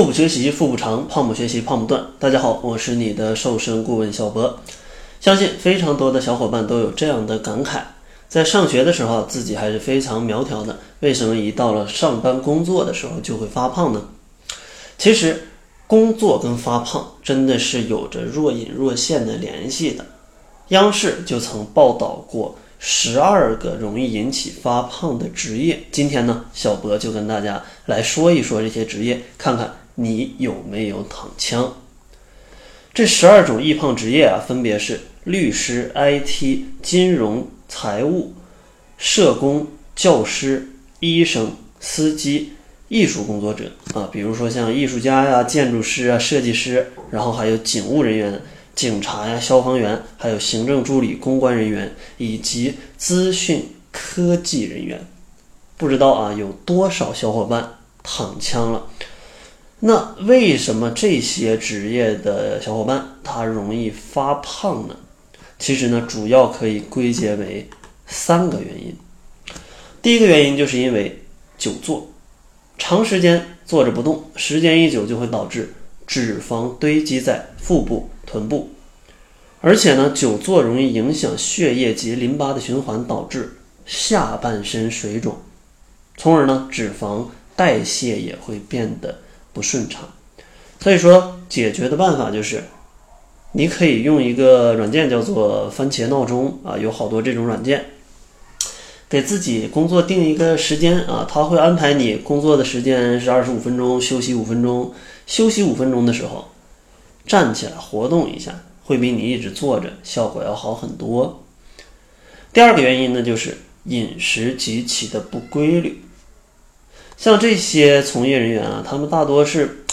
腹部学习腹部长，胖不学习胖不断。大家好，我是你的瘦身顾问小博。相信非常多的小伙伴都有这样的感慨：在上学的时候自己还是非常苗条的，为什么一到了上班工作的时候就会发胖呢？其实，工作跟发胖真的是有着若隐若现的联系的。央视就曾报道过。十二个容易引起发胖的职业，今天呢，小博就跟大家来说一说这些职业，看看你有没有躺枪。这十二种易胖职业啊，分别是律师、IT、金融、财务、社工、教师、医生、司机、艺术工作者啊，比如说像艺术家呀、建筑师啊、设计师，然后还有警务人员。警察呀，消防员，还有行政助理、公关人员以及资讯科技人员，不知道啊有多少小伙伴躺枪了？那为什么这些职业的小伙伴他容易发胖呢？其实呢，主要可以归结为三个原因。第一个原因就是因为久坐，长时间坐着不动，时间一久就会导致脂肪堆积在腹部。臀部，而且呢，久坐容易影响血液及淋巴的循环，导致下半身水肿，从而呢，脂肪代谢也会变得不顺畅。所以说，解决的办法就是，你可以用一个软件叫做番茄闹钟啊，有好多这种软件，给自己工作定一个时间啊，它会安排你工作的时间是二十五分钟，休息五分钟，休息五分钟的时候。站起来活动一下，会比你一直坐着效果要好很多。第二个原因呢，就是饮食极其的不规律。像这些从业人员啊，他们大多是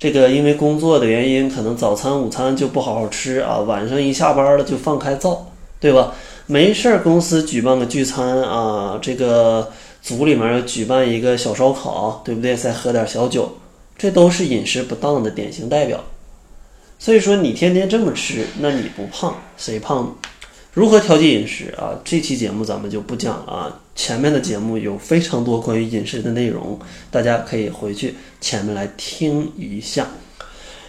这个因为工作的原因，可能早餐、午餐就不好好吃啊，晚上一下班了就放开造，对吧？没事儿，公司举办个聚餐啊，这个组里面举办一个小烧烤，对不对？再喝点小酒，这都是饮食不当的典型代表。所以说你天天这么吃，那你不胖谁胖？如何调节饮食啊？这期节目咱们就不讲了啊。前面的节目有非常多关于饮食的内容，大家可以回去前面来听一下。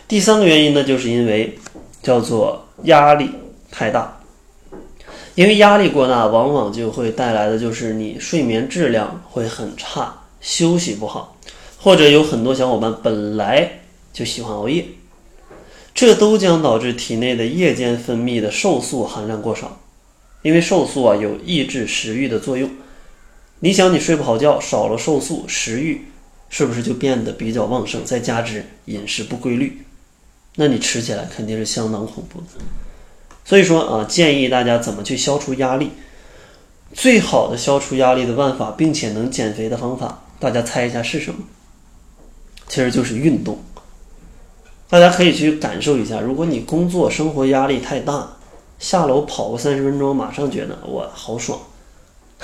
第三个原因呢，就是因为叫做压力太大，因为压力过大，往往就会带来的就是你睡眠质量会很差，休息不好，或者有很多小伙伴本来就喜欢熬夜。这都将导致体内的夜间分泌的瘦素含量过少，因为瘦素啊有抑制食欲的作用。你想，你睡不好觉，少了瘦素，食欲是不是就变得比较旺盛？再加之饮食不规律，那你吃起来肯定是相当恐怖的。所以说啊，建议大家怎么去消除压力？最好的消除压力的办法，并且能减肥的方法，大家猜一下是什么？其实就是运动。大家可以去感受一下，如果你工作生活压力太大，下楼跑个三十分钟，马上觉得哇好爽，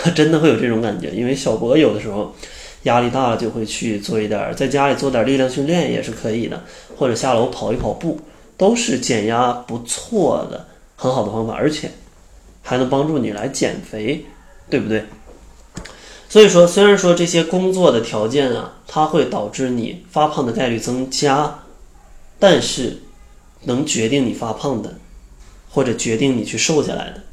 他真的会有这种感觉。因为小博有的时候压力大了，就会去做一点，在家里做点力量训练也是可以的，或者下楼跑一跑步，都是减压不错的很好的方法，而且还能帮助你来减肥，对不对？所以说，虽然说这些工作的条件啊，它会导致你发胖的概率增加。但是，能决定你发胖的，或者决定你去瘦下来的，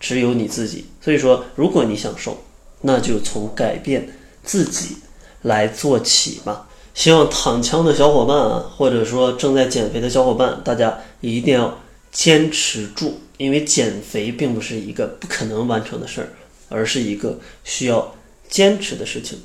只有你自己。所以说，如果你想瘦，那就从改变自己来做起吧。希望躺枪的小伙伴啊，或者说正在减肥的小伙伴，大家一定要坚持住，因为减肥并不是一个不可能完成的事儿，而是一个需要坚持的事情。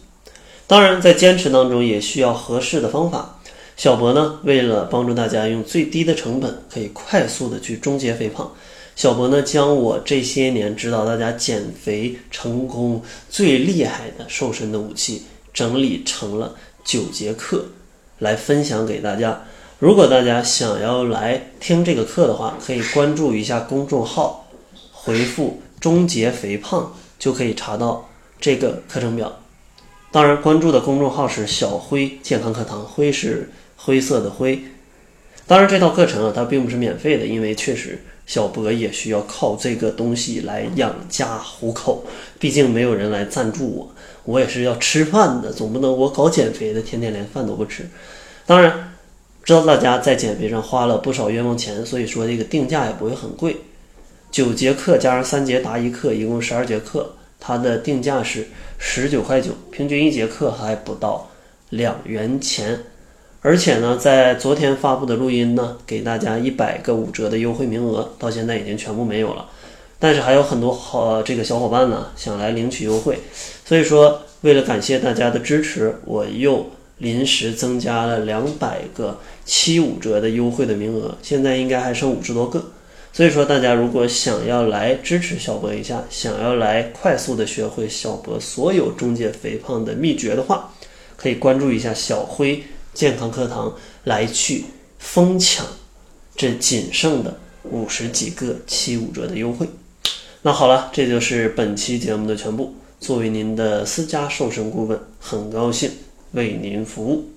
当然，在坚持当中也需要合适的方法。小博呢，为了帮助大家用最低的成本可以快速的去终结肥胖，小博呢将我这些年指导大家减肥成功最厉害的瘦身的武器整理成了九节课，来分享给大家。如果大家想要来听这个课的话，可以关注一下公众号，回复“终结肥胖”就可以查到这个课程表。当然，关注的公众号是小辉健康课堂，辉是。灰色的灰，当然这套课程啊，它并不是免费的，因为确实小博也需要靠这个东西来养家糊口，毕竟没有人来赞助我，我也是要吃饭的，总不能我搞减肥的天天连饭都不吃。当然，知道大家在减肥上花了不少冤枉钱，所以说这个定价也不会很贵。九节课加上三节答疑课，一共十二节课，它的定价是十九块九，平均一节课还不到两元钱。而且呢，在昨天发布的录音呢，给大家一百个五折的优惠名额，到现在已经全部没有了。但是还有很多好这个小伙伴呢，想来领取优惠，所以说为了感谢大家的支持，我又临时增加了两百个七五折的优惠的名额，现在应该还剩五十多个。所以说大家如果想要来支持小博一下，想要来快速的学会小博所有终结肥胖的秘诀的话，可以关注一下小辉。健康课堂来去疯抢这仅剩的五十几个七五折的优惠。那好了，这就是本期节目的全部。作为您的私家瘦身顾问，很高兴为您服务。